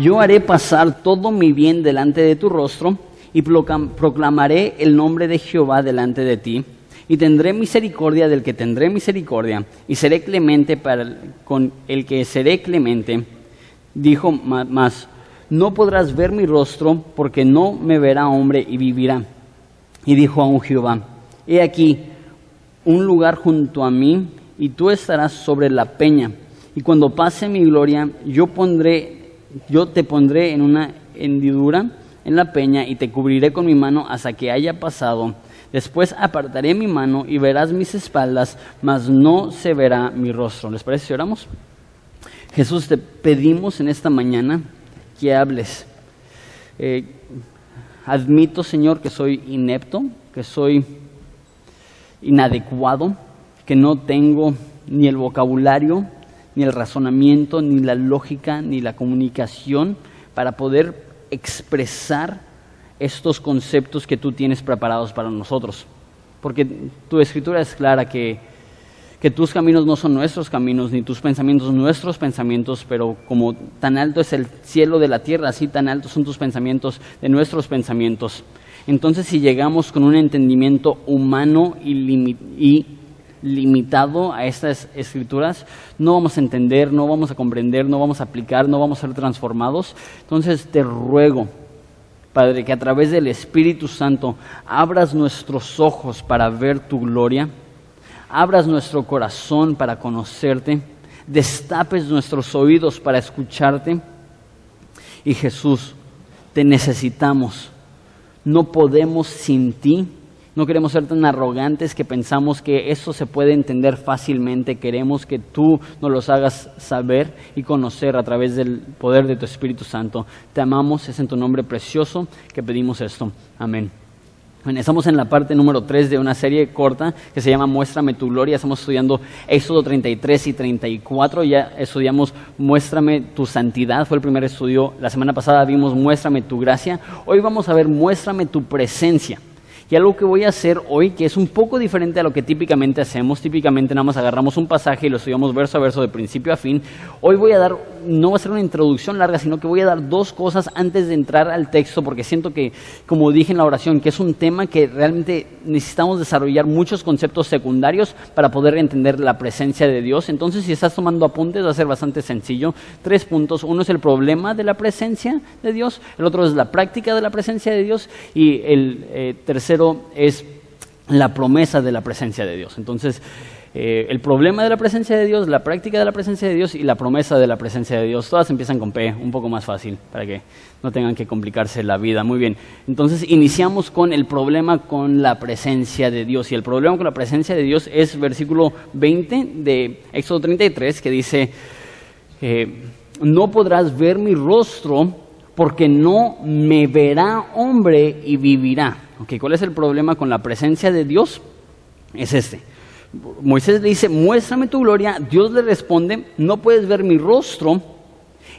yo haré pasar todo mi bien delante de tu rostro y proclamaré el nombre de Jehová delante de ti. Y tendré misericordia del que tendré misericordia, y seré clemente para con el que seré clemente. Dijo más, no podrás ver mi rostro, porque no me verá hombre y vivirá. Y dijo aún Jehová, he aquí un lugar junto a mí, y tú estarás sobre la peña. Y cuando pase mi gloria, yo pondré yo te pondré en una hendidura en la peña y te cubriré con mi mano hasta que haya pasado. Después apartaré mi mano y verás mis espaldas, mas no se verá mi rostro. ¿Les parece si oramos? Jesús, te pedimos en esta mañana que hables. Eh, admito, Señor, que soy inepto, que soy inadecuado, que no tengo ni el vocabulario ni el razonamiento, ni la lógica, ni la comunicación para poder expresar estos conceptos que tú tienes preparados para nosotros. Porque tu escritura es clara que, que tus caminos no son nuestros caminos, ni tus pensamientos nuestros pensamientos, pero como tan alto es el cielo de la tierra, así tan altos son tus pensamientos de nuestros pensamientos. Entonces si llegamos con un entendimiento humano y, y limitado a estas escrituras, no vamos a entender, no vamos a comprender, no vamos a aplicar, no vamos a ser transformados. Entonces te ruego, Padre, que a través del Espíritu Santo abras nuestros ojos para ver tu gloria, abras nuestro corazón para conocerte, destapes nuestros oídos para escucharte. Y Jesús, te necesitamos. No podemos sin ti no queremos ser tan arrogantes que pensamos que eso se puede entender fácilmente. Queremos que tú nos los hagas saber y conocer a través del poder de tu Espíritu Santo. Te amamos, es en tu nombre precioso que pedimos esto. Amén. estamos en la parte número 3 de una serie corta que se llama Muéstrame tu gloria. Estamos estudiando Éxodo 33 y 34. Ya estudiamos Muéstrame tu santidad. Fue el primer estudio. La semana pasada vimos Muéstrame tu gracia. Hoy vamos a ver Muéstrame tu presencia. Algo que voy a hacer hoy, que es un poco diferente a lo que típicamente hacemos, típicamente nada más agarramos un pasaje y lo estudiamos verso a verso de principio a fin, hoy voy a dar, no va a ser una introducción larga, sino que voy a dar dos cosas antes de entrar al texto, porque siento que, como dije en la oración, que es un tema que realmente necesitamos desarrollar muchos conceptos secundarios para poder entender la presencia de Dios. Entonces, si estás tomando apuntes, va a ser bastante sencillo. Tres puntos. Uno es el problema de la presencia de Dios, el otro es la práctica de la presencia de Dios y el eh, tercero es la promesa de la presencia de Dios. Entonces, eh, el problema de la presencia de Dios, la práctica de la presencia de Dios y la promesa de la presencia de Dios, todas empiezan con P, un poco más fácil, para que no tengan que complicarse la vida. Muy bien, entonces iniciamos con el problema con la presencia de Dios. Y el problema con la presencia de Dios es versículo 20 de Éxodo 33, que dice, eh, no podrás ver mi rostro porque no me verá hombre y vivirá. ¿Cuál es el problema con la presencia de Dios? Es este. Moisés le dice, muéstrame tu gloria. Dios le responde, no puedes ver mi rostro.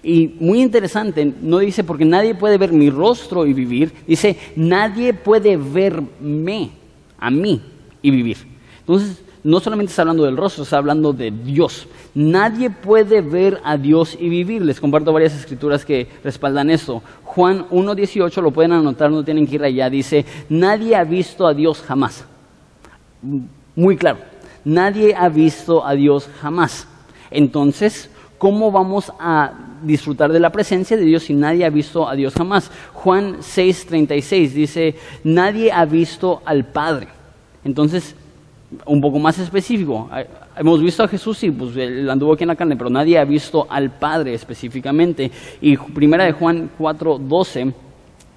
Y muy interesante, no dice porque nadie puede ver mi rostro y vivir. Dice, nadie puede verme a mí y vivir. Entonces, no solamente está hablando del rostro, está hablando de Dios. Nadie puede ver a Dios y vivir. Les comparto varias escrituras que respaldan esto. Juan 1.18, lo pueden anotar, no tienen que ir allá, dice, nadie ha visto a Dios jamás. Muy claro, nadie ha visto a Dios jamás. Entonces, ¿cómo vamos a disfrutar de la presencia de Dios si nadie ha visto a Dios jamás? Juan 6.36 dice, nadie ha visto al Padre. Entonces, un poco más específico. Hemos visto a Jesús y pues él anduvo aquí en la carne, pero nadie ha visto al Padre específicamente. Y primera de Juan 4:12,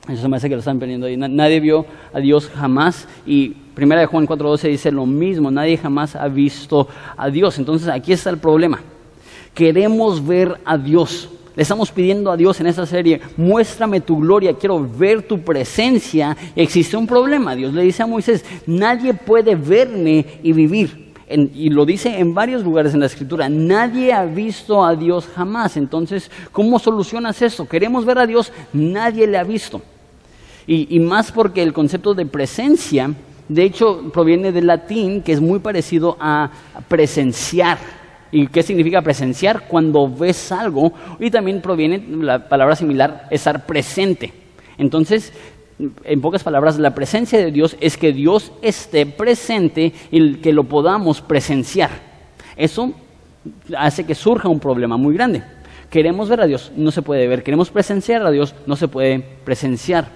eso se me hace que lo están perdiendo ahí. Nadie vio a Dios jamás y primera de Juan 4:12 dice lo mismo, nadie jamás ha visto a Dios. Entonces, aquí está el problema. Queremos ver a Dios, le estamos pidiendo a Dios en esta serie, muéstrame tu gloria, quiero ver tu presencia. Existe un problema. Dios le dice a Moisés, nadie puede verme y vivir. y lo dice en varios lugares en la escritura, nadie ha visto a Dios jamás. Entonces, ¿cómo solucionas eso? Queremos ver a Dios, nadie le ha visto. Y más porque el concepto de presencia, de hecho, proviene del latín, que es muy parecido a presenciar ¿Y qué significa presenciar? Cuando ves algo. Y también proviene la palabra similar, estar presente. Entonces, en pocas palabras, la presencia de Dios es que Dios esté presente y que lo podamos presenciar. Eso hace que surja un problema muy grande. Queremos ver a Dios, no se puede ver. Queremos presenciar a Dios, no se puede presenciar.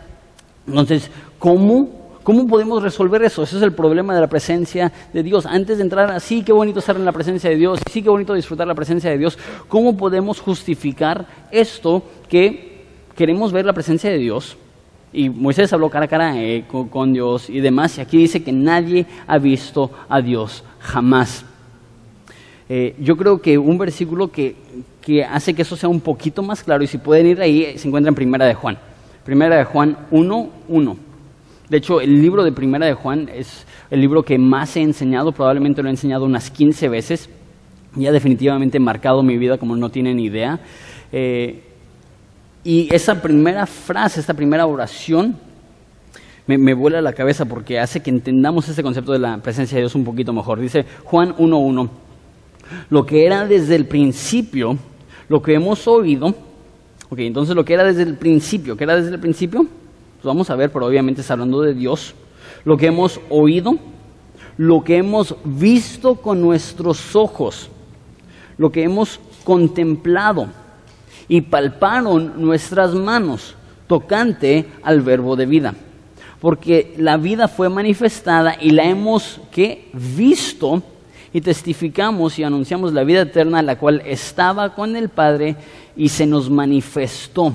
Entonces, ¿cómo ¿Cómo podemos resolver eso? Ese es el problema de la presencia de Dios. Antes de entrar así, qué bonito estar en la presencia de Dios, sí, qué bonito disfrutar la presencia de Dios. ¿Cómo podemos justificar esto que queremos ver la presencia de Dios? Y Moisés habló cara a cara eh, con, Dios y demás, y aquí dice que nadie ha visto a Dios jamás. Eh, yo creo que un versículo que, que hace que eso sea un poquito más claro, y si pueden ir ahí, se encuentra en Primera de Juan. Primera de Juan 1, 1. De hecho, el libro de Primera de Juan es el libro que más he enseñado, probablemente lo he enseñado unas 15 veces, y ha definitivamente marcado mi vida como no tienen idea. Eh, y esa primera frase, esta primera oración, me, me, vuela la cabeza porque hace que entendamos ese concepto de la presencia de Dios un poquito mejor. Dice Juan 1.1, lo que era desde el principio, lo que hemos oído, ok, entonces lo que era desde el principio, ¿qué era desde el principio? Vamos a ver, pero obviamente está hablando de Dios, lo que hemos oído, lo que hemos visto con nuestros ojos, lo que hemos contemplado y palparon nuestras manos tocante al verbo de vida. Porque la vida fue manifestada y la hemos visto y testificamos y anunciamos la vida eterna, la cual estaba con el Padre y se nos manifestó.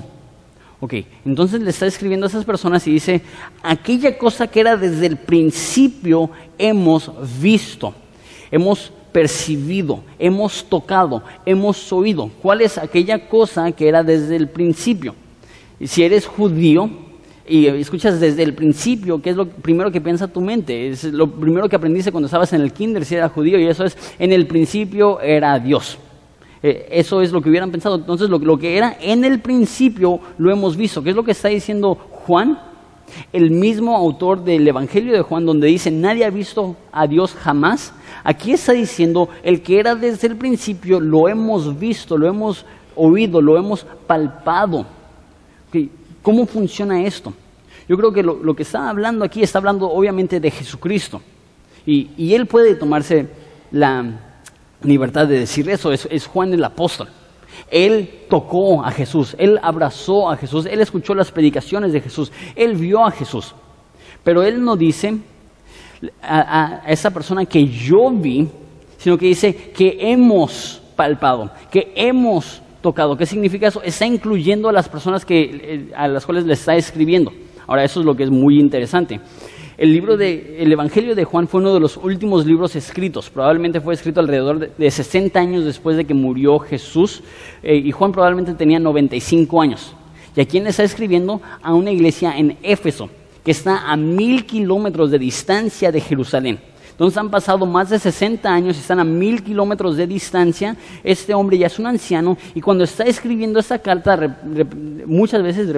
Ok, entonces le está escribiendo a esas personas y dice, aquella cosa que era desde el principio hemos visto, hemos percibido, hemos tocado, hemos oído. ¿Cuál es aquella cosa que era desde el principio? Si eres judío y escuchas desde el principio, ¿qué es lo primero que piensa tu mente? Es lo primero que aprendiste cuando estabas en el kinder si era judío y eso es, en el principio era Dios. Eh, eso es lo que hubieran pensado. Entonces, lo, que era en el principio lo hemos visto. ¿Qué es lo que está diciendo Juan? El mismo autor del Evangelio de Juan, donde dice, nadie ha visto a Dios jamás. Aquí está diciendo, el que era desde el principio, lo hemos visto, lo hemos oído, lo hemos palpado. ¿Cómo funciona esto? Yo creo que lo, que está hablando aquí está hablando obviamente de Jesucristo. y él puede tomarse la, libertad de decir eso, es, Juan el apóstol. Él tocó a Jesús, él abrazó a Jesús, él escuchó las predicaciones de Jesús, él vio a Jesús. Pero él no dice a, esa persona que yo vi, sino que dice que hemos palpado, que hemos tocado. ¿Qué significa eso? Está incluyendo a las personas que, eh, a las cuales le está escribiendo. Ahora, eso es lo que es muy interesante. El libro de el Evangelio de Juan fue uno de los últimos libros escritos. Probablemente fue escrito alrededor de, 60 años después de que murió Jesús. Eh, y Juan probablemente tenía 95 años. ¿Y a quién le está escribiendo? A una iglesia en Éfeso, que está a mil kilómetros de distancia de Jerusalén. Entonces han pasado más de 60 años están a mil kilómetros de distancia. Este hombre ya es un anciano y cuando está escribiendo esta carta, muchas veces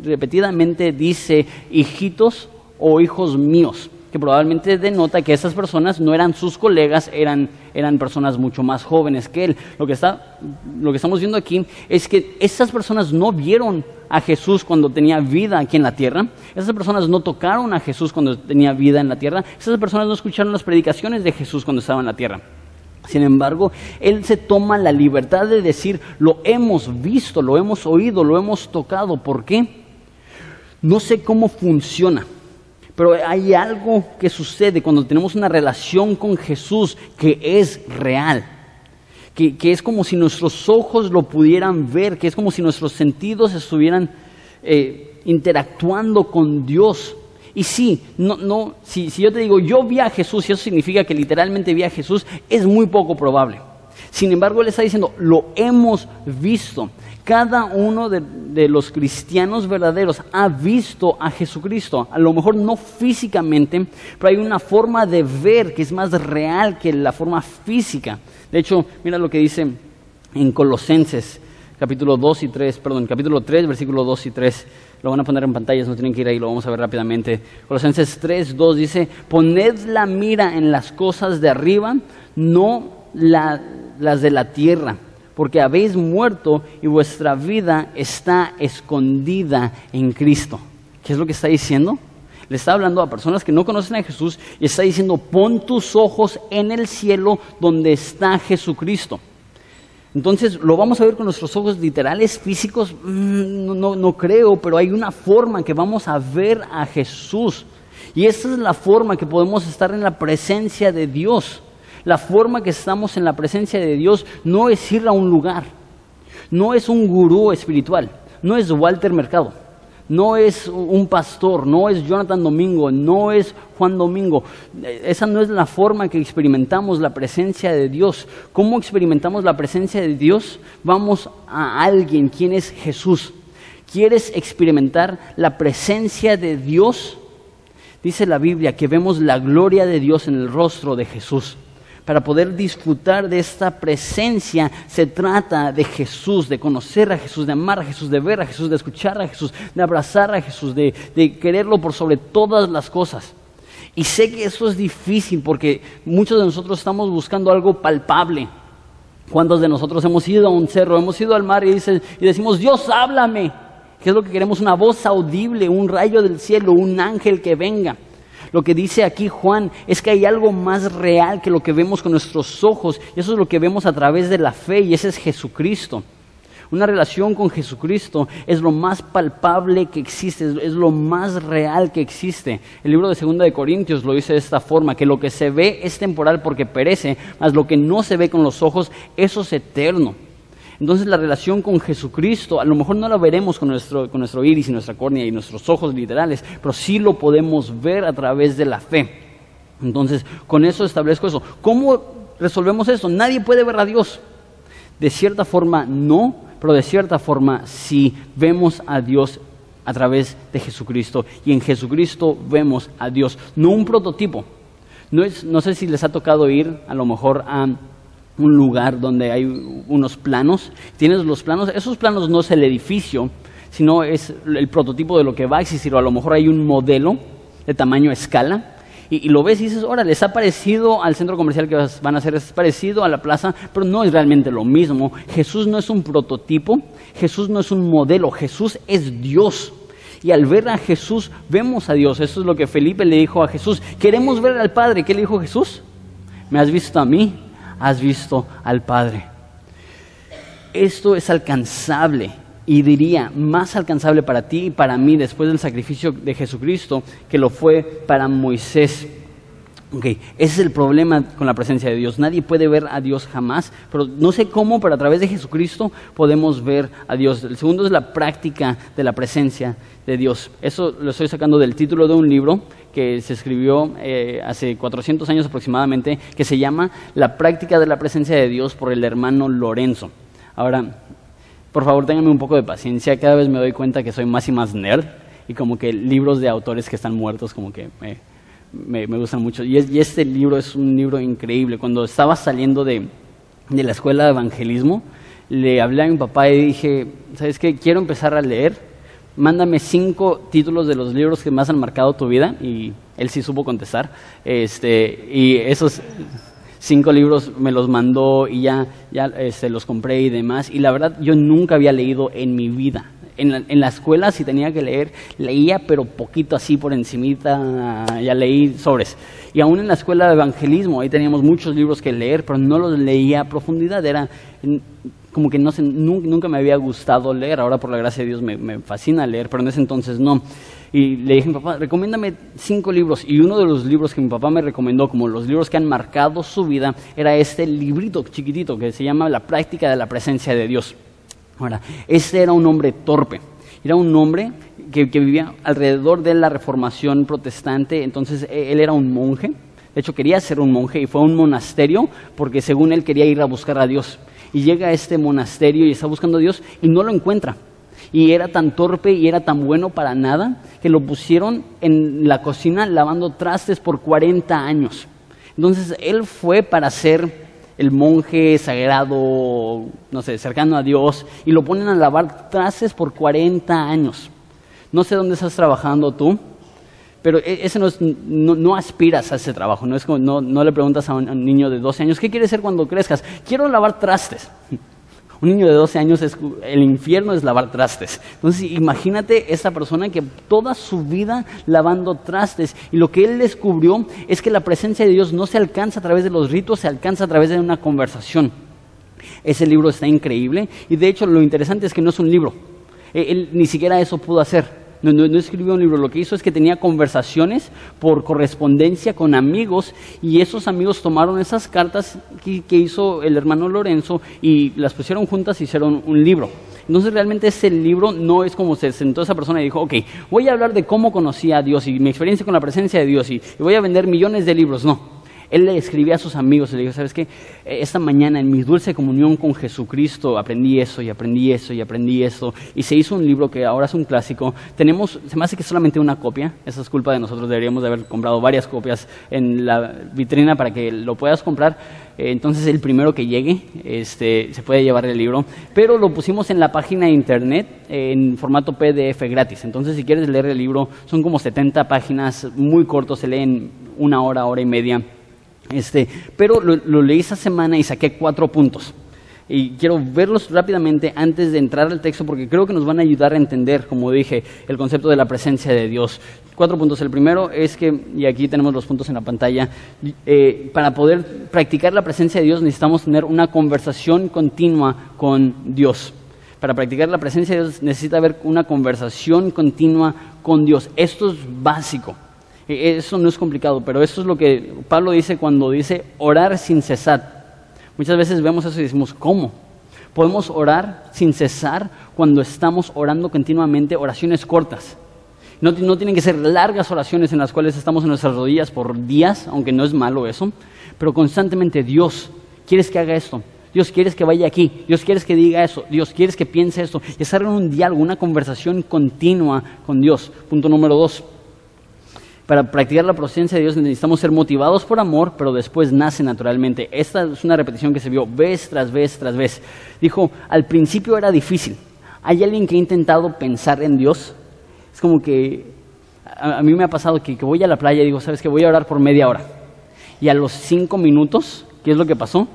repetidamente dice, hijitos, o hijos míos, que probablemente denota que esas personas no eran sus colegas, eran, eran personas mucho más jóvenes que él. Lo que, está, lo que estamos viendo aquí es que esas personas no vieron a Jesús cuando tenía vida aquí en la tierra, esas personas no tocaron a Jesús cuando tenía vida en la tierra, esas personas no escucharon las predicaciones de Jesús cuando estaba en la tierra. Sin embargo, Él se toma la libertad de decir, lo hemos visto, lo hemos oído, lo hemos tocado. ¿Por qué? No sé cómo funciona. Pero hay algo que sucede cuando tenemos una relación con Jesús que es real, que, es como si nuestros ojos lo pudieran ver, que es como si nuestros sentidos estuvieran eh, interactuando con Dios. Y sí, no, no, si, si yo te digo, yo vi a Jesús, y eso significa que literalmente vi a Jesús, es muy poco probable. Sin embargo, Él está diciendo, lo hemos visto. Cada uno de, los cristianos verdaderos ha visto a Jesucristo. A lo mejor no físicamente, pero hay una forma de ver que es más real que la forma física. De hecho, mira lo que dice en Colosenses, capítulo 2 y 3, perdón, capítulo 3, versículo 2 y 3. Lo van a poner en pantallas, no tienen que ir ahí, lo vamos a ver rápidamente. Colosenses 3, 2 dice, poned la mira en las cosas de arriba, no la las de la tierra, porque habéis muerto y vuestra vida está escondida en Cristo. ¿Qué es lo que está diciendo? Le está hablando a personas que no conocen a Jesús y está diciendo, pon tus ojos en el cielo donde está Jesucristo. Entonces, ¿lo vamos a ver con nuestros ojos literales, físicos? Mm, no, no, creo, pero hay una forma que vamos a ver a Jesús. Y esa es la forma que podemos estar en la presencia de Dios. La forma que estamos en la presencia de Dios no es ir a un lugar, no es un gurú espiritual, no es Walter Mercado no es un pastor, no es Jonathan Domingo, no es Juan Domingo. Esa no es la forma que experimentamos la presencia de Dios. ¿Cómo experimentamos la presencia de Dios? Vamos a alguien, quien es Jesús. ¿Quieres experimentar la presencia de Dios? Dice la Biblia que vemos la gloria de Dios en el rostro de Jesús para poder disfrutar de esta presencia, se trata de Jesús, de conocer a Jesús, de amar a Jesús, de ver a Jesús, de escuchar a Jesús, de abrazar a Jesús, de, quererlo por sobre todas las cosas. Y sé que eso es difícil porque muchos de nosotros estamos buscando algo palpable. ¿Cuántos de nosotros hemos ido a un cerro, hemos ido al mar y, y decimos, Dios, háblame? ¿Qué es lo que queremos? Una voz audible, un rayo del cielo, un ángel que venga. Lo que dice aquí Juan es que hay algo más real que lo que vemos con nuestros ojos, y eso es lo que vemos a través de la fe, y ese es Jesucristo. Una relación con Jesucristo es lo más palpable que existe, es lo más real que existe. El libro de Segunda de Corintios lo dice de esta forma, que lo que se ve es temporal porque perece, mas lo que no se ve con los ojos, eso es eterno. Entonces la relación con Jesucristo, a lo mejor no la veremos con nuestro, iris y nuestra córnea y nuestros ojos literales, pero sí lo podemos ver a través de la fe. Entonces, con eso establezco eso. ¿Cómo resolvemos eso? Nadie puede ver a Dios. De cierta forma no, pero de cierta forma sí vemos a Dios a través de Jesucristo. Y en Jesucristo vemos a Dios, no un prototipo. No, es, no sé si les ha tocado ir a lo mejor a un lugar donde hay unos planos. Tienes los planos, esos planos no es el edificio, sino es el prototipo de lo que va a existir, o a lo mejor hay un modelo de tamaño escala. Y, lo ves y dices, ahora les ha parecido al centro comercial que van a hacer, es parecido a la plaza, pero no es realmente lo mismo. Jesús no es un prototipo, Jesús no es un modelo, Jesús es Dios. Y al ver a Jesús, vemos a Dios. Eso es lo que Felipe le dijo a Jesús. Queremos ver al Padre. ¿Qué le dijo Jesús? ¿Me has visto a mí? Has visto al Padre. Esto es alcanzable y diría más alcanzable para ti y para mí después del sacrificio de Jesucristo que lo fue para Moisés. Okay. Ese es el problema con la presencia de Dios. Nadie puede ver a Dios jamás, pero no sé cómo, pero a través de Jesucristo podemos ver a Dios. El segundo es la práctica de la presencia de Dios. Eso lo estoy sacando del título de un libro que se escribió eh, hace 400 años aproximadamente, que se llama La práctica de la presencia de Dios por el hermano Lorenzo. Ahora, por favor, ténganme un poco de paciencia, cada vez me doy cuenta que soy más y más nerd y como que libros de autores que están muertos como que me, gustan mucho. Y, este libro es un libro increíble. Cuando estaba saliendo de, de la escuela de evangelismo, le hablé a mi papá y dije, ¿sabes qué? Quiero empezar a leer mándame cinco títulos de los libros que más han marcado tu vida y él sí supo contestar. Este, y esos cinco libros me los mandó y ya, ya este, los compré y demás. Y la verdad, yo nunca había leído en mi vida. En la, escuela si tenía que leer, leía pero poquito así por encimita, ya leí sobres. Y aún en la escuela de evangelismo, ahí teníamos muchos libros que leer, pero no los leía a profundidad. Era, como que no sé, nunca me había gustado leer, ahora por la gracia de Dios me, fascina leer, pero en ese entonces no. Y le dije a mi papá, recomiéndame cinco libros. Y uno de los libros que mi papá me recomendó, como los libros que han marcado su vida, era este librito chiquitito que se llama La práctica de la presencia de Dios. Ahora, este era un hombre torpe. Era un hombre que, que vivía alrededor de la reformación protestante, entonces e, él era un monje. De hecho, quería ser un monje y fue a un monasterio porque según él quería ir a buscar a Dios y llega a este monasterio y está buscando a Dios y no lo encuentra. Y era tan torpe y era tan bueno para nada que lo pusieron en la cocina lavando trastes por 40 años. Entonces él fue para ser el monje sagrado, no sé, cercano a Dios, y lo ponen a lavar trastes por 40 años. No sé dónde estás trabajando tú, pero e, ese no, es, no, aspiras a ese trabajo, no, es como, no, no le preguntas a un, niño de 12 años, ¿qué quieres ser cuando crezcas? Quiero lavar trastes. Un niño de 12 años, es, el infierno es lavar trastes. Entonces, imagínate esa persona que toda su vida lavando trastes y lo que él descubrió es que la presencia de Dios no se alcanza a través de los ritos, se alcanza a través de una conversación. Ese libro está increíble y de hecho lo interesante es que no es un libro. E, él ni siquiera eso pudo hacer. No, escribió un libro, lo que hizo es que tenía conversaciones por correspondencia con amigos y esos amigos tomaron esas cartas que, hizo el hermano Lorenzo y las pusieron juntas y hicieron un libro. Entonces realmente ese libro no es como se sentó esa persona y dijo, ok, voy a hablar de cómo conocí a Dios y mi experiencia con la presencia de Dios y voy a vender millones de libros. No, él le escribía a sus amigos y le dijo, ¿sabes qué? Esta mañana en mi dulce comunión con Jesucristo aprendí eso y aprendí eso y aprendí eso. Y se hizo un libro que ahora es un clásico. Tenemos, se me hace que solamente una copia. Esa es culpa de nosotros. Deberíamos de haber comprado varias copias en la vitrina para que lo puedas comprar. Eh, entonces el primero que llegue este, se puede llevar el libro. Pero lo pusimos en la página de internet en formato PDF gratis. Entonces si quieres leer el libro, son como 70 páginas, muy cortos, se leen una hora, hora y media. Este, pero lo, leí esa semana y saqué cuatro puntos. Y quiero verlos rápidamente antes de entrar al texto porque creo que nos van a ayudar a entender, como dije, el concepto de la presencia de Dios. Cuatro puntos. El primero es que, y aquí tenemos los puntos en la pantalla, eh, para poder practicar la presencia de Dios necesitamos tener una conversación continua con Dios. Para practicar la presencia de Dios necesita haber una conversación continua con Dios. Esto es básico. E, eso no es complicado, pero eso es lo que Pablo dice cuando dice orar sin cesar. Muchas veces vemos eso y decimos, ¿cómo? Podemos orar sin cesar cuando estamos orando continuamente oraciones cortas. No, no, tienen que ser largas oraciones en las cuales estamos en nuestras rodillas por días, aunque no es malo eso, pero constantemente Dios, ¿quieres que haga esto? Dios, ¿quieres que vaya aquí? Dios, ¿quieres que diga eso? Dios, ¿quieres que piense esto? Y estar en un diálogo, una conversación continua con Dios. Punto número dos. Para practicar la presencia de Dios necesitamos ser motivados por amor, pero después nace naturalmente. Esta es una repetición que se vio vez tras vez tras vez. Dijo, al principio era difícil. ¿Hay alguien que ha intentado pensar en Dios? Es como que a, mí me ha pasado que, voy a la playa y digo, ¿sabes que Voy a orar por media hora. Y a los cinco minutos, ¿qué es lo que pasó?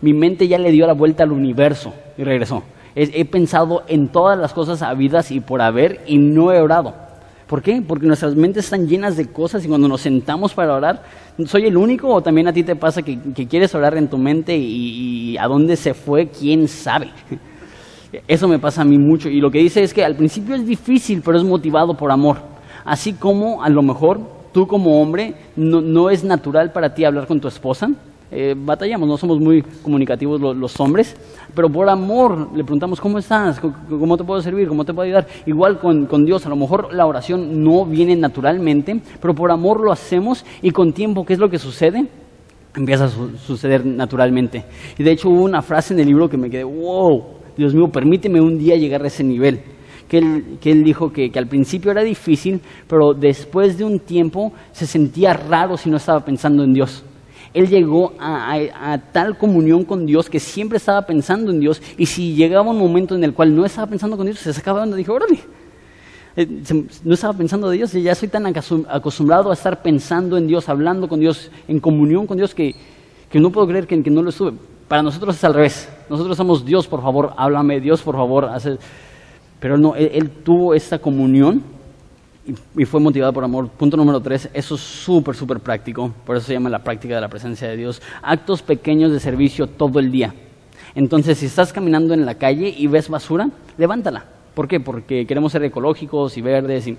Mi mente ya le dio la vuelta al universo y regresó. he pensado en todas las cosas habidas y por haber y no he orado. ¿Por qué? Porque nuestras mentes están llenas de cosas y cuando nos sentamos para orar, ¿soy el único o también a ti te pasa que, quieres orar en tu mente y, y, a dónde se fue, quién sabe? Eso me pasa a mí mucho y lo que dice es que al principio es difícil, pero es motivado por amor. Así como a lo mejor tú como hombre no, no es natural para ti hablar con tu esposa, eh, batallamos, no somos muy comunicativos los, hombres, pero por amor le preguntamos, ¿cómo estás? ¿Cómo te puedo servir? ¿Cómo te puedo ayudar? Igual con, con, Dios, a lo mejor la oración no viene naturalmente, pero por amor lo hacemos y con tiempo, ¿qué es lo que sucede? Empieza a suceder naturalmente. Y de hecho hubo una frase en el libro que me quedé, wow, Dios mío, permíteme un día llegar a ese nivel. Que él, que él, dijo que, que, al principio era difícil, pero después de un tiempo se sentía raro si no estaba pensando en Dios él llegó a, tal comunión con Dios que siempre estaba pensando en Dios y si llegaba un momento en el cual no estaba pensando con Dios, se sacaba y dijo, órale, eh, no estaba pensando de Dios, ya soy tan acostumbrado a estar pensando en Dios, hablando con Dios, en comunión con Dios, que, no puedo creer que, que, no lo estuve. Para nosotros es al revés. Nosotros somos Dios, por favor, háblame, Dios, por favor. Hace... Pero no, él tuvo esta comunión y, fue motivado por amor. Punto número tres, eso es súper, súper práctico, por eso se llama la práctica de la presencia de Dios. Actos pequeños de servicio todo el día. Entonces, si estás caminando en la calle y ves basura, levántala. ¿Por qué? Porque queremos ser ecológicos y verdes y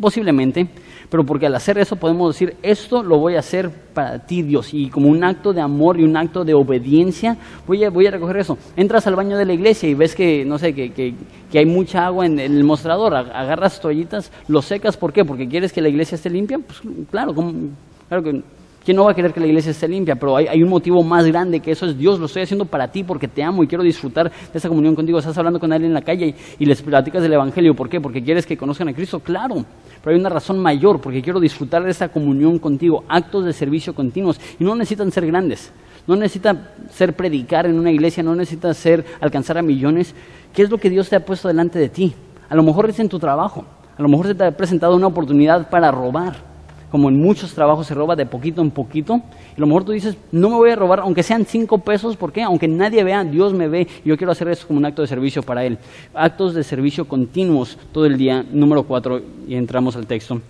Posiblemente, pero porque al hacer eso podemos decir, esto lo voy a hacer para ti, Dios, y como un acto de amor y un acto de obediencia, voy a, voy a recoger eso. Entras al baño de la iglesia y ves que, no sé, que, que, que hay mucha agua en, el mostrador, agarras toallitas, lo secas, ¿por qué? Porque quieres que la iglesia esté limpia, pues claro, claro que ¿Quién no va a querer que la iglesia esté limpia? Pero hay, un motivo más grande que eso es Dios, lo estoy haciendo para ti porque te amo y quiero disfrutar de esa comunión contigo. Estás hablando con alguien en la calle y, les platicas del Evangelio. ¿Por qué? Porque quieres que conozcan a Cristo. Claro, pero hay una razón mayor porque quiero disfrutar de esa comunión contigo. Actos de servicio continuos y no necesitan ser grandes. No necesita ser predicar en una iglesia, no necesita ser alcanzar a millones. ¿Qué es lo que Dios te ha puesto delante de ti? A lo mejor es en tu trabajo, a lo mejor se te ha presentado una oportunidad para robar como en muchos trabajos se roba de poquito en poquito. Y a lo mejor tú dices, no me voy a robar, aunque sean cinco pesos, ¿por qué? Aunque nadie vea, Dios me ve, y yo quiero hacer eso como un acto de servicio para Él. Actos de servicio continuos todo el día, número cuatro, y entramos al texto.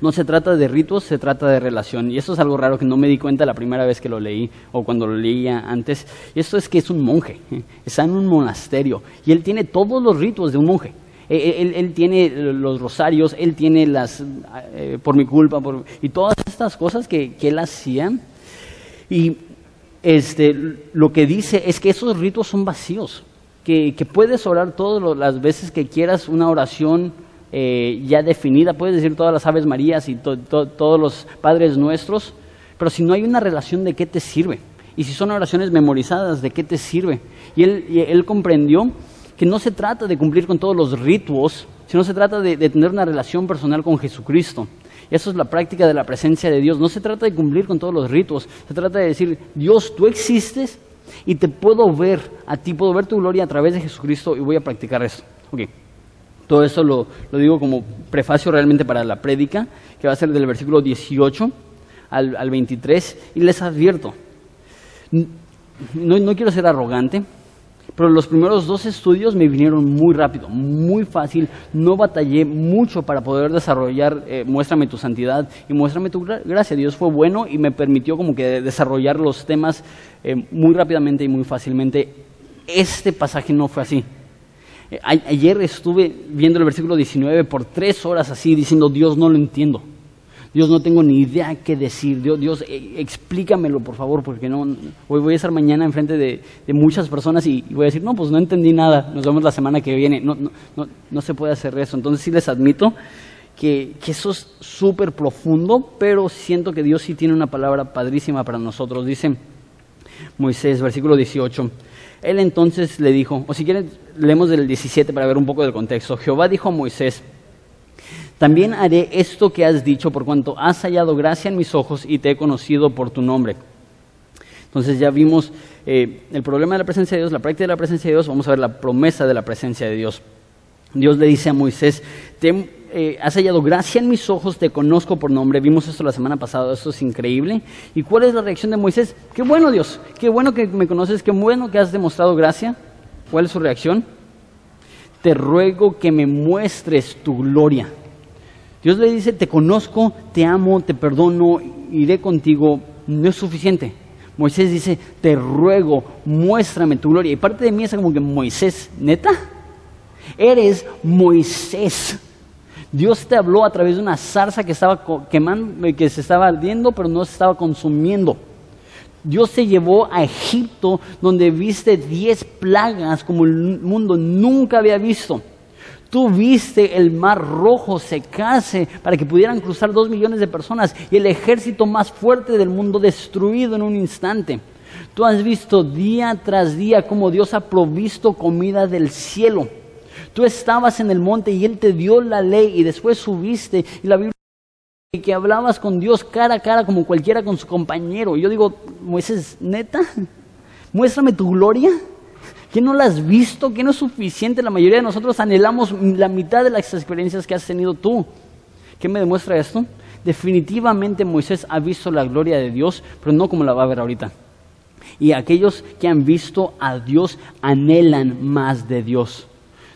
No se trata de ritos, se trata de relación. Y esto es algo raro que no me di cuenta la primera vez que lo leí o cuando lo leía antes. Y esto es que es un monje, está en un monasterio y él tiene todos los ritos de un monje. Él, tiene los rosarios, él tiene las, eh, por mi culpa, y todas estas cosas que, él hacía. Y este, lo que dice es que esos ritos son vacíos, que, puedes orar todas las veces que quieras una oración eh, ya definida, puedes decir todas las Aves Marías y todos los Padres Nuestros, pero si no hay una relación, ¿de qué te sirve? Y si son oraciones memorizadas, ¿de qué te sirve? Y él, él comprendió que no se trata de cumplir con todos los ritos, sino se trata de, de tener una relación personal con Jesucristo. Eso es la práctica de la presencia de Dios. No se trata de cumplir con todos los ritos, se trata de decir, Dios, tú existes y te puedo ver a ti, puedo ver tu gloria a través de Jesucristo y voy a practicar eso. Okay. Todo eso lo, digo como prefacio realmente para la prédica, que va a ser del versículo 18 al, al 23, y les advierto, no, no quiero ser arrogante, pero los primeros dos estudios me vinieron muy rápido, muy fácil, no batallé mucho para poder desarrollar, eh, muéstrame tu santidad y muéstrame tu gracia. Dios fue bueno y me permitió como que desarrollar los temas eh, muy rápidamente y muy fácilmente. Este pasaje no fue así. Eh, ayer estuve viendo el versículo 19 por tres horas así, diciendo, Dios no lo entiendo. Dios no tengo ni idea qué decir. Dios, Dios eh, explícamelo, por favor, porque no, hoy voy a estar mañana enfrente de, de muchas personas y, voy a decir, no, pues no entendí nada, nos vemos la semana que viene. No, no, no, no se puede hacer eso. Entonces sí les admito que, que eso es súper profundo, pero siento que Dios sí tiene una palabra padrísima para nosotros. Dice Moisés, versículo 18. Él entonces le dijo, o si quieren, leemos del 17 para ver un poco del contexto. Jehová dijo a Moisés, también haré esto que has dicho por cuanto has hallado gracia en mis ojos y te he conocido por tu nombre. Entonces ya vimos eh, el problema de la presencia de Dios, la práctica de la presencia de Dios, vamos a ver la promesa de la presencia de Dios. Dios le dice a Moisés, eh, has hallado gracia en mis ojos, te conozco por nombre. Vimos esto la semana pasada, esto es increíble. ¿Y cuál es la reacción de Moisés? Qué bueno Dios, qué bueno que me conoces, qué bueno que has demostrado gracia. ¿Cuál es su reacción? Te ruego que me muestres tu gloria. Dios le dice, te conozco, te amo, te perdono, iré contigo. No es suficiente. Moisés dice, te ruego, muéstrame tu gloria. Y parte de mí es como que Moisés, neta, eres Moisés. Dios te habló a través de una zarza que estaba quemando, que se estaba ardiendo, pero no se estaba consumiendo. Dios te llevó a Egipto, donde viste diez plagas como el mundo nunca había visto. Tú viste el mar rojo secarse para que pudieran cruzar dos millones de personas y el ejército más fuerte del mundo destruido en un instante. Tú has visto día tras día cómo Dios ha provisto comida del cielo Tú estabas en el monte y Él te dio la ley y después subiste y la Biblia y que hablabas con Dios cara a cara como cualquiera con su compañero. Y yo digo, Moisés, neta, muéstrame tu gloria. ¿Que no la has visto? ¿Que no es suficiente? La mayoría de nosotros anhelamos la mitad de las experiencias que has tenido tú. ¿Qué me demuestra esto? Definitivamente Moisés ha visto la gloria de Dios, pero no como la va a ver ahorita. Y aquellos que han visto a Dios anhelan más de Dios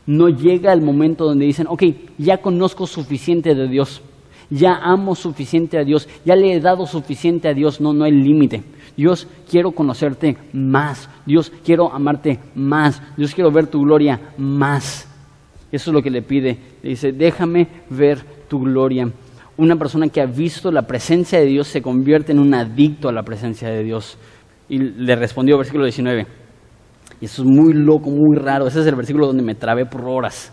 no llega el momento donde dicen, ok, ya conozco suficiente de Dios, ya amo suficiente a Dios, ya le he dado suficiente a Dios, no, no hay límite. Dios, quiero conocerte más, Dios, quiero amarte más, Dios, quiero ver tu gloria más. Eso es lo que le pide. Le dice, déjame ver tu gloria. Una persona que ha visto la presencia de Dios se convierte en un adicto a la presencia de Dios. Y le respondió, versículo 19. Y eso es muy loco, muy raro. Ese es el versículo donde me trabé por horas.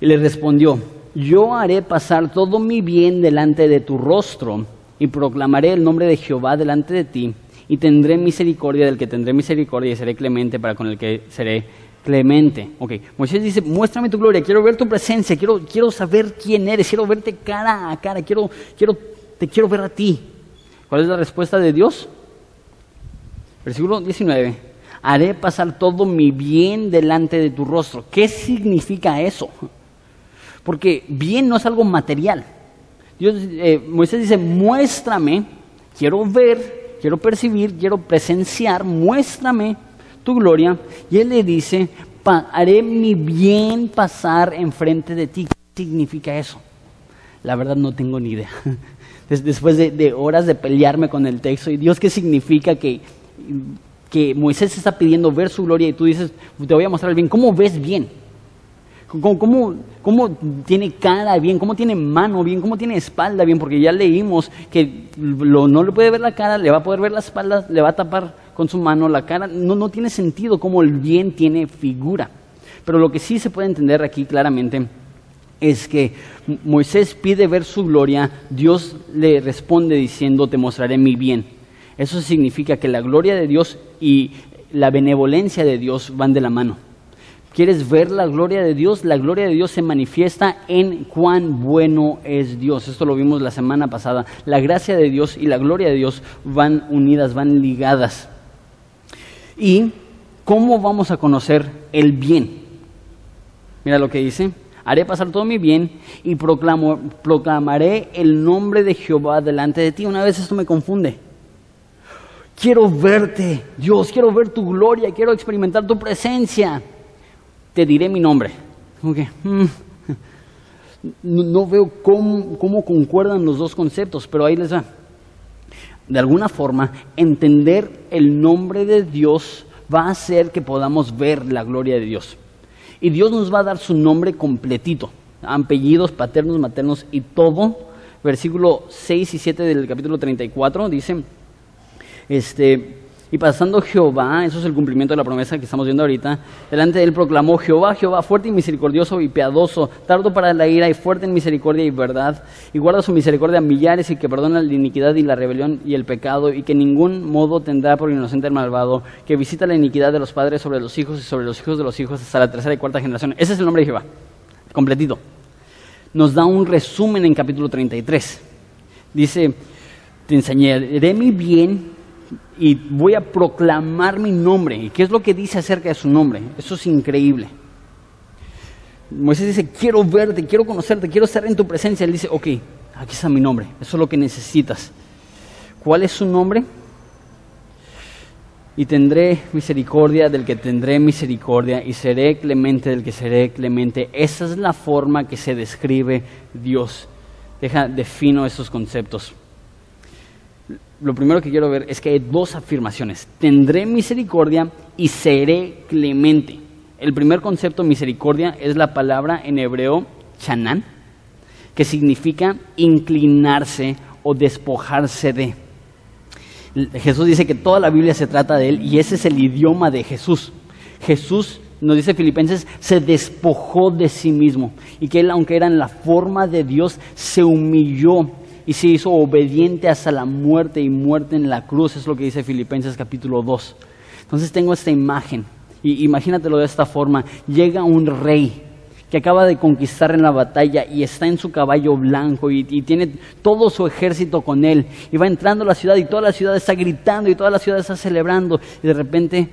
Y le respondió, yo haré pasar todo mi bien delante de tu rostro y proclamaré el nombre de Jehová delante de ti y tendré misericordia del que tendré misericordia y seré clemente para con el que seré clemente. Ok, Moisés dice, muéstrame tu gloria, quiero ver tu presencia, quiero, quiero saber quién eres, quiero verte cara a cara, quiero, quiero, te quiero ver a ti. ¿Cuál es la respuesta de Dios? Versículo 19 haré pasar todo mi bien delante de tu rostro. ¿Qué significa eso? Porque bien no es algo material. Dios, eh, Moisés dice, muéstrame, quiero ver, quiero percibir, quiero presenciar, muéstrame tu gloria. Y él le dice, haré mi bien pasar enfrente de ti. ¿Qué significa eso? La verdad no tengo ni idea. Después de, horas de pelearme con el texto, y Dios, ¿qué significa que, que Moisés está pidiendo ver su gloria y tú dices, te voy a mostrar el bien? ¿Cómo ves bien? ¿Cómo, tiene cara bien? ¿Cómo tiene mano bien? ¿Cómo tiene espalda bien? Porque ya leímos que no le puede ver la cara, le va a poder ver la espalda, le va a tapar con su mano la cara. No, no tiene sentido cómo el bien tiene figura. Pero lo que sí se puede entender aquí claramente es que Moisés pide ver su gloria, Dios le responde diciendo, te mostraré mi bien. Eso significa que la gloria de Dios y la benevolencia de Dios van de la mano. ¿Quieres ver la gloria de Dios? La gloria de Dios se manifiesta en cuán bueno es Dios. Esto lo vimos la semana pasada. La gracia de Dios y la gloria de Dios van unidas, van ligadas. ¿Y cómo vamos a conocer el bien? Mira lo que dice. Haré pasar todo mi bien y proclamaré el nombre de Jehová delante de ti. Una vez esto me confunde. Quiero verte, Dios, quiero ver tu gloria, quiero experimentar tu presencia te diré mi nombre. Mm, no, veo cómo, cómo concuerdan los dos conceptos, pero ahí les va. De alguna forma, entender el nombre de Dios va a hacer que podamos ver la gloria de Dios. Y Dios nos va a dar su nombre completito, apellidos paternos, maternos y todo. Versículo 6 y 7 del capítulo 34 dice, este, y pasando Jehová, eso es el cumplimiento de la promesa que estamos viendo ahorita, delante de él proclamó Jehová, Jehová, fuerte y misericordioso y piadoso, tardo para la ira y fuerte en misericordia y verdad, y guarda su misericordia a millares y que perdona la iniquidad y la rebelión y el pecado, y que ningún modo tendrá por inocente el malvado, que visita la iniquidad de los padres sobre los hijos y sobre los hijos de los hijos hasta la tercera y cuarta generación. Ese es el nombre de Jehová, completito. Nos da un resumen en capítulo 33. Dice, te enseñaré mi bien y voy a proclamar mi nombre. ¿Y qué es lo que dice acerca de su nombre? Eso es increíble. Moisés dice, quiero verte, quiero conocerte, quiero estar en tu presencia. Él dice, ok, aquí está mi nombre, eso es lo que necesitas. ¿Cuál es su nombre? Y tendré misericordia del que tendré misericordia y seré clemente del que seré clemente. Esa es la forma que se describe Dios. Deja, defino esos conceptos lo primero que quiero ver es que hay dos afirmaciones. Tendré misericordia y seré clemente. El primer concepto, misericordia, es la palabra en hebreo chanán, que significa inclinarse o despojarse de. Jesús dice que toda la Biblia se trata de él y ese es el idioma de Jesús. Jesús, nos dice Filipenses, se despojó de sí mismo y que él, aunque era en la forma de Dios, se humilló y se hizo obediente hasta la muerte y muerte en la cruz, es lo que dice Filipenses capítulo 2. Entonces tengo esta imagen, y imagínatelo de esta forma, llega un rey que acaba de conquistar en la batalla y está en su caballo blanco y, y, tiene todo su ejército con él y va entrando a la ciudad y toda la ciudad está gritando y toda la ciudad está celebrando y de repente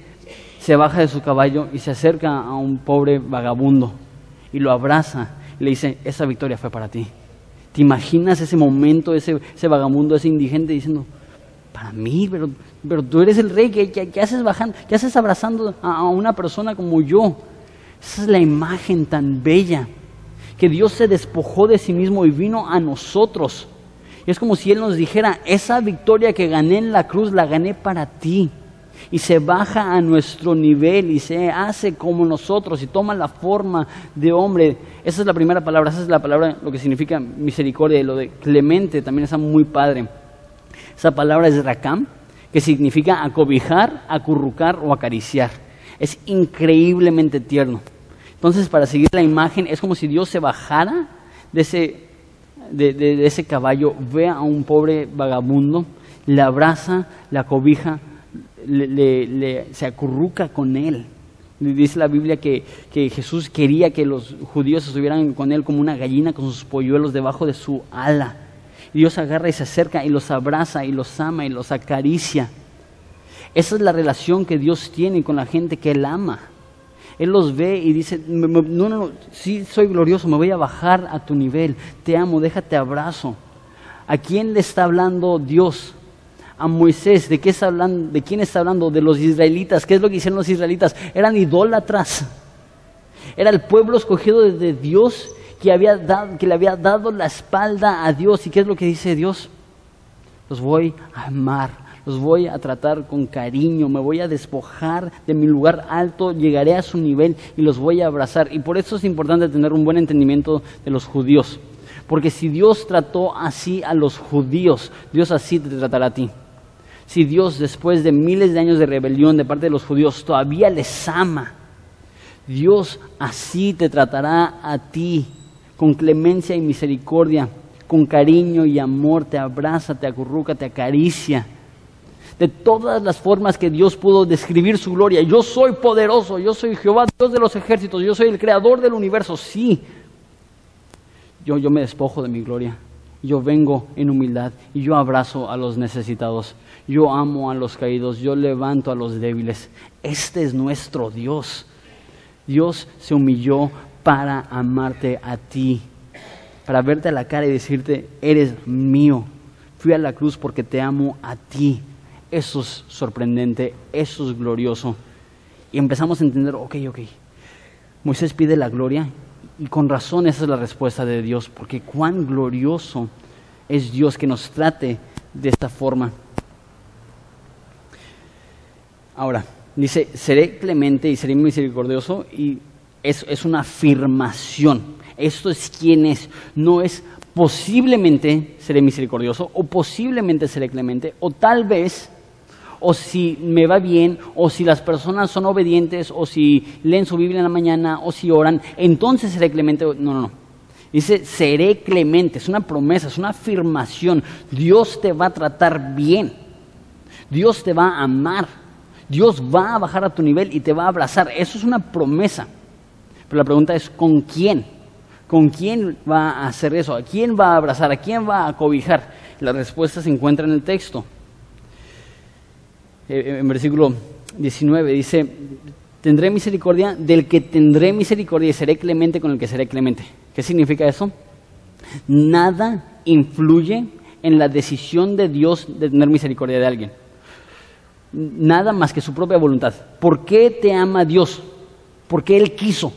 se baja de su caballo y se acerca a un pobre vagabundo y lo abraza y le dice, esa victoria fue para ti. ¿Te imaginas ese momento, ese, ese vagabundo, ese indigente diciendo, para mí, pero, pero tú eres el rey, ¿qué, haces bajando, qué haces abrazando a, una persona como yo? Esa es la imagen tan bella, que Dios se despojó de sí mismo y vino a nosotros. Y es como si Él nos dijera, esa victoria que gané en la cruz la gané para ti y se baja a nuestro nivel y se hace como nosotros y toma la forma de hombre. Esa es la primera palabra, esa es la palabra, lo que significa misericordia y lo de clemente también está muy padre. Esa palabra es rakam, que significa acobijar, acurrucar o acariciar. Es increíblemente tierno. Entonces, para seguir la imagen, es como si Dios se bajara de ese, de, ese caballo, ve a un pobre vagabundo, le abraza, le se acurruca con él. Dice la Biblia que, Jesús quería que los judíos estuvieran con él como una gallina con sus polluelos debajo de su ala. Dios agarra y se acerca y los abraza y los ama y los acaricia. Esa es la relación que Dios tiene con la gente que Él ama. Él los ve y dice, no, no, no, sí soy glorioso, me voy a bajar a tu nivel, te amo, déjate abrazo. ¿A quién le está hablando Dios? A Moisés. ¿De, qué está hablando, ¿De quién está hablando? De los israelitas. ¿Qué es lo que hicieron los israelitas? Eran idólatras. Era el pueblo escogido de Dios que, había dado, que le había dado la espalda a Dios. ¿Y qué es lo que dice Dios? Los voy a amar, los voy a tratar con cariño, me voy a despojar de mi lugar alto, llegaré a su nivel y los voy a abrazar. Y por eso es importante tener un buen entendimiento de los judíos. Porque si Dios trató así a los judíos, Dios así te tratará a ti. Si Dios después de miles de años de rebelión de parte de los judíos todavía les ama, Dios así te tratará a ti, con clemencia y misericordia, con cariño y amor, te abraza, te acurruca, te acaricia. De todas las formas que Dios pudo describir su gloria. Yo soy poderoso, yo soy Jehová, Dios de los ejércitos, yo soy el creador del universo. Sí, yo, yo me despojo de mi gloria. Yo vengo en humildad y yo abrazo a los necesitados. Yo amo a los caídos, yo levanto a los débiles. Este es nuestro Dios. Dios se humilló para amarte a ti, para verte a la cara y decirte, eres mío. Fui a la cruz porque te amo a ti. Eso es sorprendente, eso es glorioso. Y empezamos a entender, ok, ok. Moisés pide la gloria y con razón esa es la respuesta de Dios, porque cuán glorioso es Dios que nos trate de esta forma. Ahora, dice, seré clemente y seré misericordioso y es, es una afirmación. Esto es quién es, no es posiblemente seré misericordioso o posiblemente seré clemente o tal vez o si me va bien, o si las personas son obedientes, o si leen su Biblia en la mañana, o si oran, entonces seré clemente. No, no, no. Dice, seré clemente, es una promesa, es una afirmación. Dios te va a tratar bien. Dios te va a amar. Dios va a bajar a tu nivel y te va a abrazar. Eso es una promesa. Pero la pregunta es, ¿con quién? ¿Con quién va a hacer eso? ¿A quién va a abrazar? ¿A quién va a cobijar? La respuesta se encuentra en el texto. Eh, en versículo 19 dice, tendré misericordia del que tendré misericordia y seré clemente con el que seré clemente. ¿Qué significa eso? Nada influye en la decisión de Dios de tener misericordia de alguien. Nada más que su propia voluntad. ¿Por qué te ama Dios? Porque Él quiso.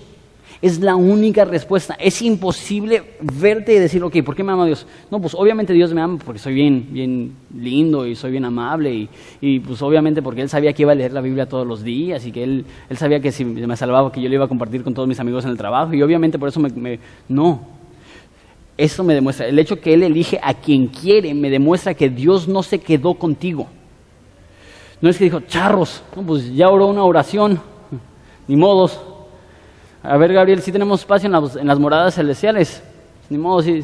Es la única respuesta. Es imposible verte y decir, ok, ¿por qué me ama Dios? No, pues obviamente Dios me ama porque soy bien, bien lindo y soy bien amable y, y pues obviamente porque Él sabía que iba a leer la Biblia todos los días y que Él, él sabía que si me salvaba que yo le iba a compartir con todos mis amigos en el trabajo y obviamente por eso me... no, eso me demuestra, el hecho que Él elige a quien quiere me demuestra que Dios no se quedó contigo. No es que dijo, charros, no, pues ya oró una oración, ni modos, a ver, Gabriel, si tenemos espacio en las, moradas celestiales. Ni modo, si,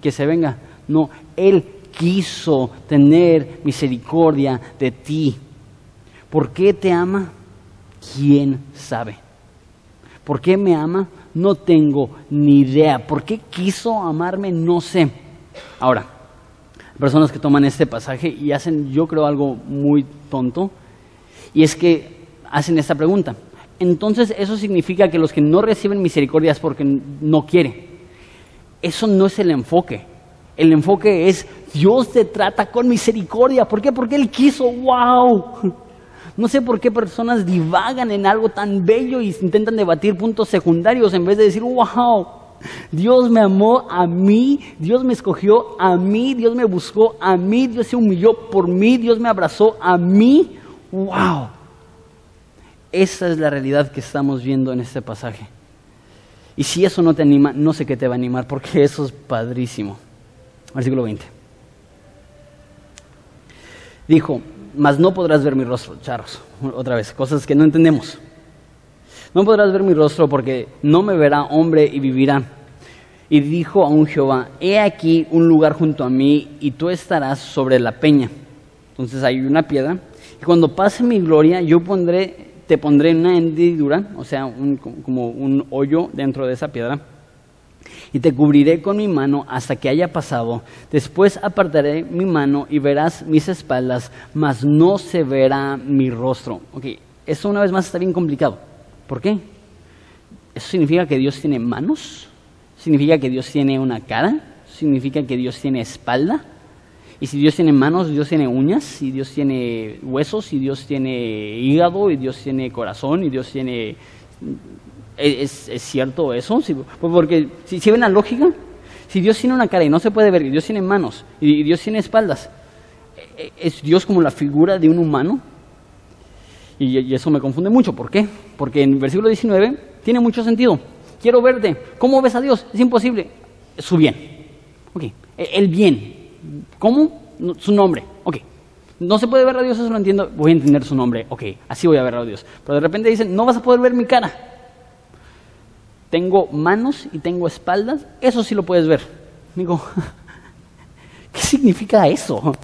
que se venga. No, Él quiso tener misericordia de ti. ¿Por qué te ama? ¿Quién sabe? ¿Por qué me ama? No tengo ni idea. ¿Por qué quiso amarme? No sé. Ahora, personas que toman este pasaje y hacen, yo creo, algo muy tonto, y es que hacen esta pregunta entonces eso significa que los que no reciben misericordia porque no quiere. Eso no es el enfoque. El enfoque es Dios te trata con misericordia. ¿Por qué? Porque Él quiso. ¡Wow! No sé por qué personas divagan en algo tan bello y intentan debatir puntos secundarios en vez de decir, wow, Dios me amó a mí, Dios me escogió a mí, Dios me buscó a mí, Dios se humilló por mí, Dios me abrazó a mí. ¡Wow! Esa es la realidad que estamos viendo en este pasaje. Y si eso no te anima, no sé qué te va a animar, porque eso es padrísimo. Versículo 20. Dijo, mas no podrás ver mi rostro, charros. Otra vez, cosas que no entendemos. No podrás ver mi rostro porque no me verá hombre y vivirá. Y dijo a un Jehová, he aquí un lugar junto a mí y tú estarás sobre la peña. Entonces hay una piedra. Y cuando pase mi gloria, yo pondré te pondré una hendidura, o sea, como un hoyo dentro de esa piedra, y te cubriré con mi mano hasta que haya pasado. Después apartaré mi mano y verás mis espaldas, mas no se verá mi rostro. Ok, eso una vez más está bien complicado. ¿Por qué? ¿Eso significa que Dios tiene manos? ¿Significa que Dios tiene una cara? significa que Dios tiene espalda. Y si Dios tiene manos, Dios tiene uñas, y Dios tiene huesos, y Dios tiene hígado, y Dios tiene corazón, y Dios tiene... ¿Es, cierto eso? porque si, ven la lógica, si Dios tiene una cara y no se puede ver, y Dios tiene manos, y Dios tiene espaldas, ¿e, ¿es Dios como la figura de un humano? Y, eso me confunde mucho. ¿Por qué? Porque en versículo 19 tiene mucho sentido. Quiero verte. ¿Cómo ves a Dios? Es imposible. Su bien. Ok. E, el bien. ¿Cómo? Su nombre. Ok. No se puede ver a Dios, eso lo entiendo. Voy a entender su nombre. Ok, así voy a ver a Dios. Pero de repente dicen, no vas a poder ver mi cara. Tengo manos y tengo espaldas. Eso sí lo puedes ver. Digo, ¿qué significa eso?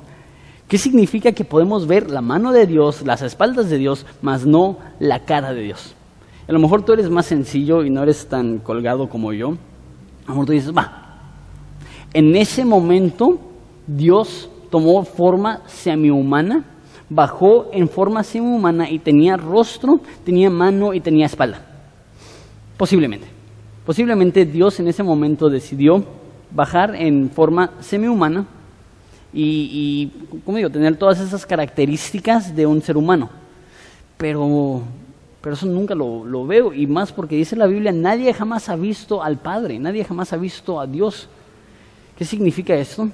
¿Qué significa que podemos ver la mano de Dios, las espaldas de Dios, mas no la cara de Dios? A lo mejor tú eres más sencillo y no eres tan colgado como yo. A lo mejor tú dices, va. En ese momento Dios tomó forma semi-humana, bajó en forma semi-humana y tenía rostro, tenía mano y tenía espalda. Posiblemente. Posiblemente Dios en ese momento decidió bajar en forma semi-humana y, ¿cómo digo?, tener todas esas características de un ser humano. Pero, pero eso nunca lo, lo veo, y más porque dice la Biblia, nadie jamás ha visto al Padre, nadie jamás ha visto a Dios. ¿Qué significa esto?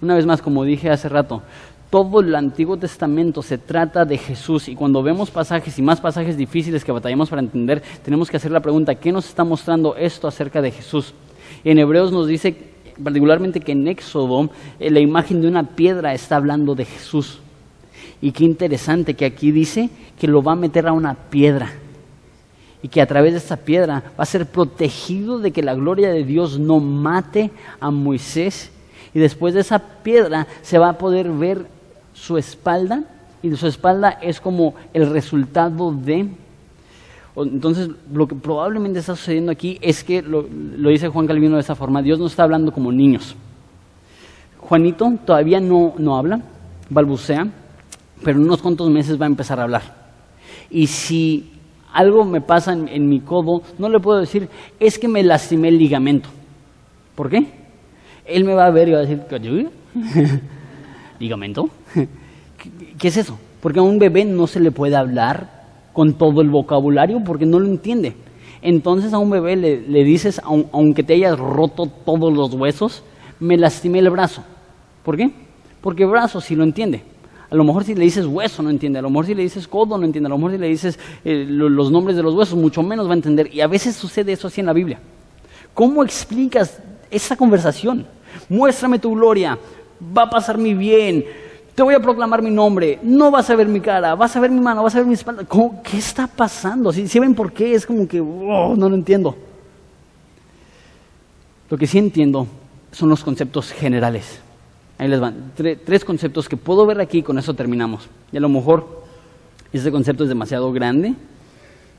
Una vez más, como dije hace rato, todo el Antiguo Testamento se trata de Jesús y cuando vemos pasajes y más pasajes difíciles que batallamos para entender, tenemos que hacer la pregunta, ¿qué nos está mostrando esto acerca de Jesús? En Hebreos nos dice particularmente que en Éxodo eh, la imagen de una piedra está hablando de Jesús. Y qué interesante que aquí dice que lo va a meter a una piedra y que a través de esa piedra va a ser protegido de que la gloria de Dios no mate a Moisés y después de esa piedra se va a poder ver su espalda y su espalda es como el resultado de entonces, lo que probablemente está sucediendo aquí es que, lo, dice Juan Calvino de esa forma, Dios no está hablando como niños. Juanito todavía no, no habla, balbucea, pero en unos cuantos meses va a empezar a hablar. Y si algo me pasa en, en, mi codo, no le puedo decir, es que me lastimé el ligamento. ¿Por qué? Él me va a ver y va a decir, ¿ligamento? ¿Qué es eso? Porque a un bebé no se le puede hablar con todo el vocabulario porque no lo entiende. Entonces a un bebé le, dices, aunque te hayas roto todos los huesos, me lastimé el brazo. ¿Por qué? Porque brazo sí lo entiende. A lo mejor si le dices hueso no entiende, a lo mejor si le dices codo no entiende, a lo mejor si le dices eh, los nombres de los huesos mucho menos va a entender. Y a veces sucede eso así en la Biblia. ¿Cómo explicas esa conversación? Muéstrame tu gloria, va a pasar mi bien, te voy a proclamar mi nombre, no vas a ver mi cara, vas a ver mi mano, vas a ver mi espalda. ¿Qué está pasando? Si, ven por qué, es como que oh, no lo entiendo. Lo que sí entiendo son los conceptos generales. Ahí les van. tres conceptos que puedo ver aquí y con eso terminamos. Y a lo mejor este concepto es demasiado grande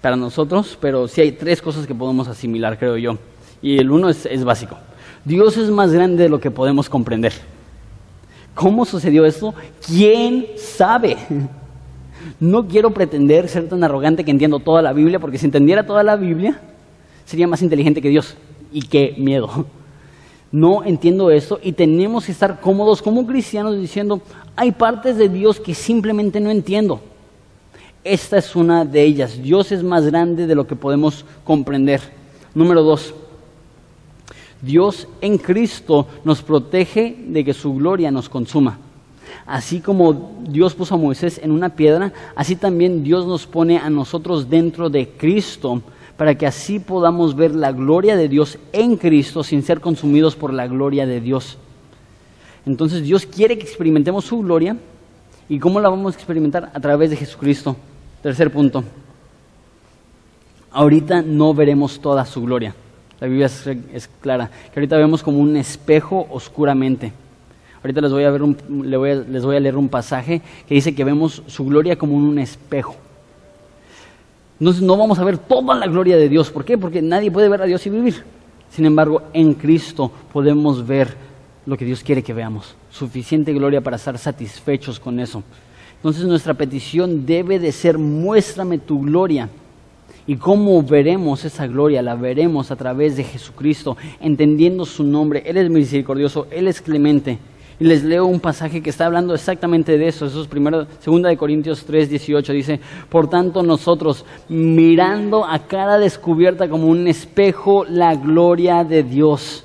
para nosotros, pero sí hay tres cosas que podemos asimilar, creo yo. Y el uno es básico. Dios es más grande de lo que podemos comprender. ¿Cómo sucedió esto? ¿Quién sabe? No quiero pretender ser tan arrogante que entiendo toda la Biblia, porque si entendiera toda la Biblia, sería más inteligente que Dios. Y qué miedo. No entiendo esto y tenemos que estar cómodos como cristianos diciendo, hay partes de Dios que simplemente no entiendo. Esta es una de ellas. Dios es más grande de lo que podemos comprender. Número dos, Dios en Cristo nos protege de que su gloria nos consuma. Así como Dios puso a Moisés en una piedra, así también Dios nos pone a nosotros dentro de Cristo para que así podamos ver la gloria de Dios en Cristo sin ser consumidos por la gloria de Dios. Entonces Dios quiere que experimentemos su gloria y cómo la vamos a experimentar a través de Jesucristo. Tercer punto. Ahorita no veremos toda su gloria. La Biblia es, clara, que ahorita vemos como un espejo oscuramente. Ahorita les voy, a ver les voy a leer un pasaje que dice que vemos su gloria como un espejo. Entonces no vamos a ver toda la gloria de Dios. ¿Por qué? Porque nadie puede ver a Dios y vivir. Sin embargo, en Cristo podemos ver lo que Dios quiere que veamos. Suficiente gloria para estar satisfechos con eso. Entonces nuestra petición debe de ser, muéstrame tu gloria. ¿Y cómo veremos esa gloria? La veremos a través de Jesucristo, entendiendo su nombre. Él es misericordioso, Él es clemente. Y les leo un pasaje que está hablando exactamente de eso. Eso es primero, segunda de Corintios 3, 18. Dice, por tanto nosotros, mirando a cara descubierta como un espejo la gloria de Dios,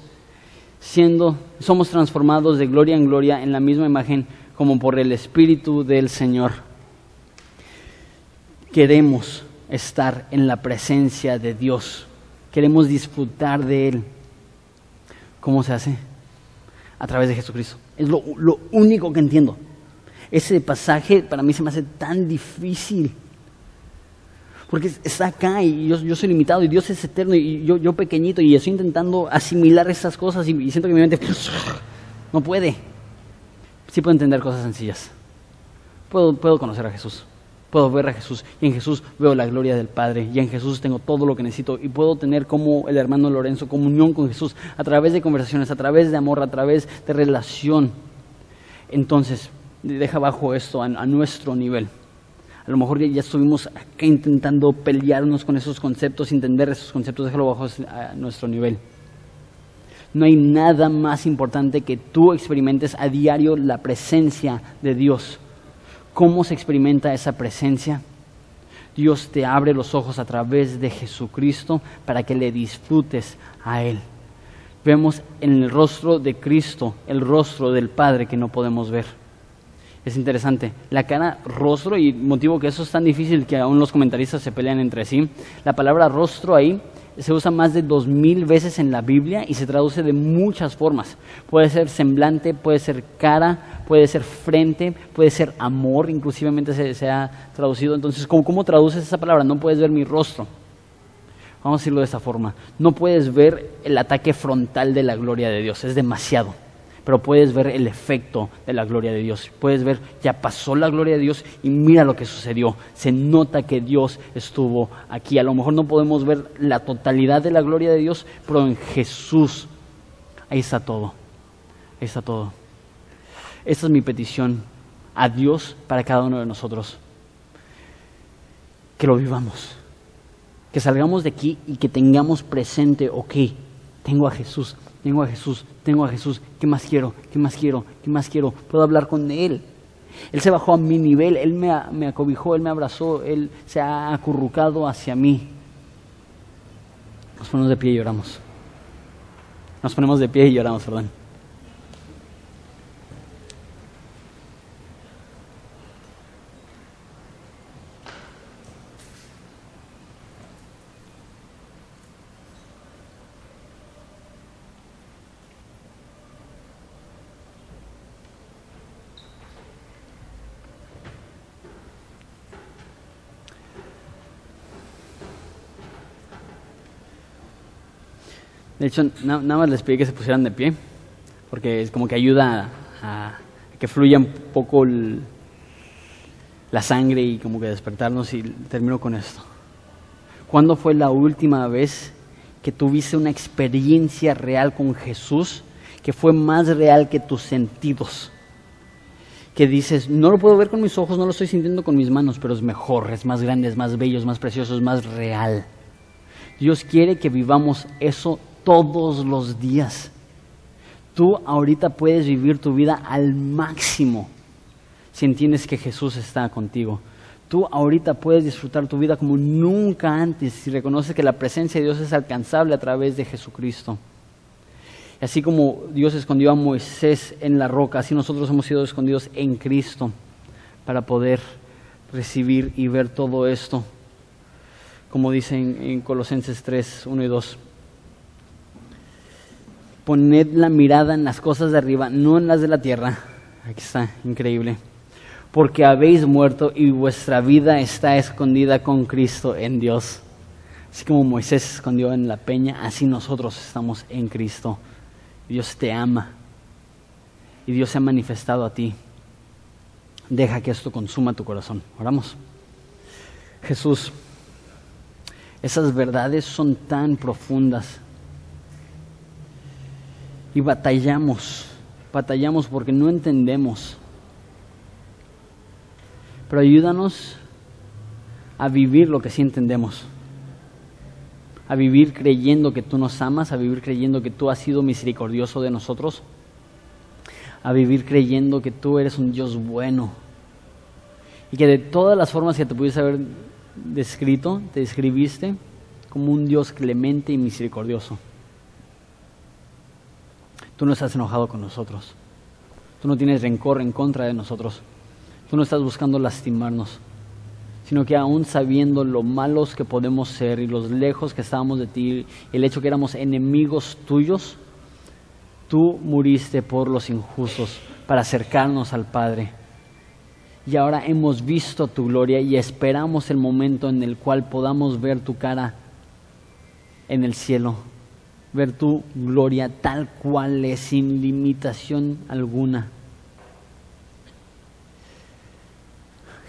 siendo, somos transformados de gloria en gloria en la misma imagen como por el Espíritu del Señor. Queremos estar en la presencia de Dios. Queremos disfrutar de Él. ¿Cómo se hace? A través de Jesucristo. Es lo, único que entiendo. Ese pasaje para mí se me hace tan difícil. Porque está acá y yo, soy limitado y Dios es eterno y yo, yo pequeñito y estoy intentando asimilar esas cosas y, y siento que mi mente no puede. Sí puedo entender cosas sencillas. Puedo, puedo conocer a Jesús puedo ver a Jesús y en Jesús veo la gloria del Padre y en Jesús tengo todo lo que necesito y puedo tener como el hermano Lorenzo comunión con Jesús a través de conversaciones, a través de amor, a través de relación. Entonces, deja abajo esto a, nuestro nivel. A lo mejor ya, estuvimos acá intentando pelearnos con esos conceptos, entender esos conceptos, déjalo bajo a nuestro nivel. No hay nada más importante que tú experimentes a diario la presencia de Dios ¿Cómo se experimenta esa presencia? Dios te abre los ojos a través de Jesucristo para que le disfrutes a Él. Vemos en el rostro de Cristo el rostro del Padre que no podemos ver. Es interesante, la cara rostro, y motivo que eso es tan difícil que aún los comentaristas se pelean entre sí, la palabra rostro ahí se usa más de dos mil veces en la Biblia y se traduce de muchas formas. Puede ser semblante, puede ser cara, puede ser frente, puede ser amor, inclusivamente se, ha traducido. Entonces, ¿cómo, ¿cómo traduces esa palabra? No puedes ver mi rostro. Vamos a decirlo de esa forma. No puedes ver el ataque frontal de la gloria de Dios, es demasiado pero puedes ver el efecto de la gloria de Dios. Puedes ver, ya pasó la gloria de Dios y mira lo que sucedió. Se nota que Dios estuvo aquí. A lo mejor no podemos ver la totalidad de la gloria de Dios, pero en Jesús, ahí está todo. Ahí está todo. Esta es mi petición a Dios para cada uno de nosotros. Que lo vivamos. Que salgamos de aquí y que tengamos presente, ok, tengo a Jesús, tengo a Jesús, tengo a Jesús, ¿qué más quiero? ¿Qué más quiero? ¿Qué más quiero? Puedo hablar con Él. Él se bajó a mi nivel, Él me, me acobijó, Él me abrazó, Él se ha acurrucado hacia mí. Nos ponemos de pie y lloramos. Nos ponemos de pie y lloramos, perdón. De hecho, nada más les pedí que se pusieran de pie, porque es como que ayuda a, que fluya un poco la sangre y como que despertarnos y termino con esto. ¿Cuándo fue la última vez que tuviste una experiencia real con Jesús que fue más real que tus sentidos? Que dices, no lo puedo ver con mis ojos, no lo estoy sintiendo con mis manos, pero es mejor, es más grande, es más bello, es más precioso, es más real. Dios quiere que vivamos eso todos los días. Tú ahorita puedes vivir tu vida al máximo si entiendes que Jesús está contigo. Tú ahorita puedes disfrutar tu vida como nunca antes si reconoces que la presencia de Dios es alcanzable a través de Jesucristo. Así como Dios escondió a Moisés en la roca, así nosotros hemos sido escondidos en Cristo para poder recibir y ver todo esto, como dice en, Colosenses 3, 1 y 2 poned la mirada en las cosas de arriba, no en las de la tierra. Aquí está, increíble. Porque habéis muerto y vuestra vida está escondida con Cristo en Dios. Así como Moisés se escondió en la peña, así nosotros estamos en Cristo. Dios te ama y Dios se ha manifestado a ti. Deja que esto consuma tu corazón. Oramos. Jesús, esas verdades son tan profundas y batallamos, batallamos porque no entendemos. Pero ayúdanos a vivir lo que sí entendemos. a vivir creyendo que tú nos amas, a vivir creyendo que tú has sido misericordioso de nosotros, a vivir creyendo que tú eres un Dios bueno y que de todas las formas que te pudiese haber descrito, te describiste como un Dios clemente y misericordioso. Tú no estás enojado con nosotros. Tú no tienes rencor en contra de nosotros. Tú no estás buscando lastimarnos sino que aún sabiendo lo malos que podemos ser y los lejos que estábamos de ti, el hecho que éramos enemigos tuyos, tú muriste por los injustos para acercarnos al Padre. Y ahora hemos visto tu gloria y esperamos el momento en el cual podamos ver tu cara en el cielo, ver tu gloria tal cual es, sin limitación alguna.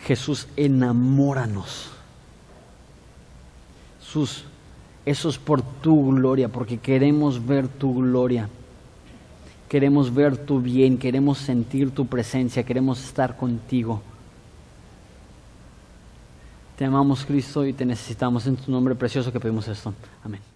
Jesús, enamóranos. Jesús, eso es por tu gloria, porque queremos ver tu gloria. Queremos ver tu bien, queremos sentir tu presencia, queremos estar contigo. Te amamos Cristo y te necesitamos en tu nombre precioso que pedimos esto. Amén.